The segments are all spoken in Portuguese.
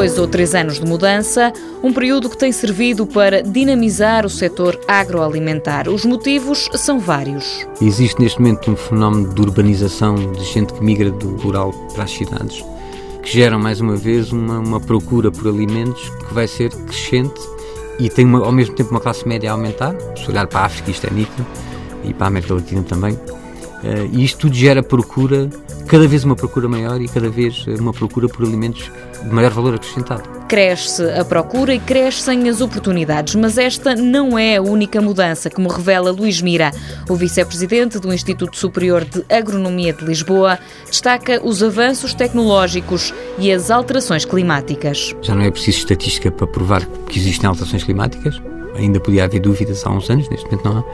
dois ou três anos de mudança, um período que tem servido para dinamizar o setor agroalimentar. Os motivos são vários. Existe neste momento um fenómeno de urbanização, de gente que migra do rural para as cidades, que geram mais uma vez uma, uma procura por alimentos que vai ser crescente e tem uma, ao mesmo tempo uma classe média a aumentar. Se olhar para a África, isto é nítido, e para a América Latina também. Uh, e isto tudo gera procura, cada vez uma procura maior e cada vez uma procura por alimentos de maior valor acrescentado. Cresce a procura e crescem as oportunidades, mas esta não é a única mudança, como revela Luís Mira. O vice-presidente do Instituto Superior de Agronomia de Lisboa destaca os avanços tecnológicos e as alterações climáticas. Já não é preciso estatística para provar que existem alterações climáticas, ainda podia haver dúvidas há uns anos, neste momento não há.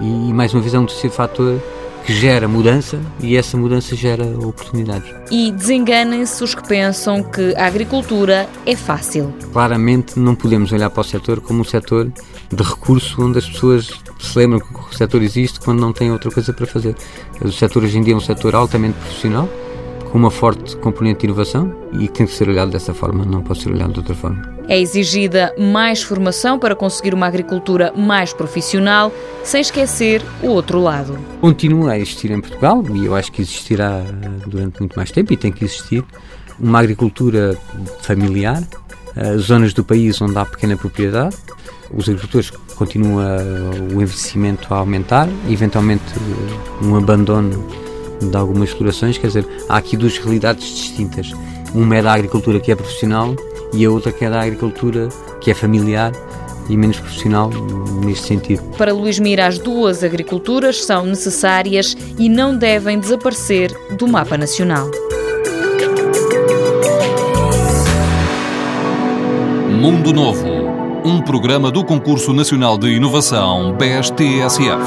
E mais uma vez é um terceiro fator gera mudança e essa mudança gera oportunidades. E desenganem-se os que pensam que a agricultura é fácil. Claramente não podemos olhar para o setor como um setor de recurso onde as pessoas se lembram que o setor existe quando não têm outra coisa para fazer. O setor hoje em dia é um setor altamente profissional, com uma forte componente de inovação e que tem que ser olhado dessa forma, não pode ser olhado de outra forma. É exigida mais formação para conseguir uma agricultura mais profissional, sem esquecer o outro lado. Continua a existir em Portugal e eu acho que existirá durante muito mais tempo e tem que existir uma agricultura familiar, eh, zonas do país onde há pequena propriedade, os agricultores continuam o investimento a aumentar, eventualmente um abandono de algumas explorações, quer dizer, há aqui duas realidades distintas. Uma é da agricultura que é profissional e a outra que é da agricultura que é familiar e menos profissional neste sentido. Para Luís Mira, as duas agriculturas são necessárias e não devem desaparecer do mapa nacional. Mundo Novo, um programa do Concurso Nacional de Inovação BSTSF.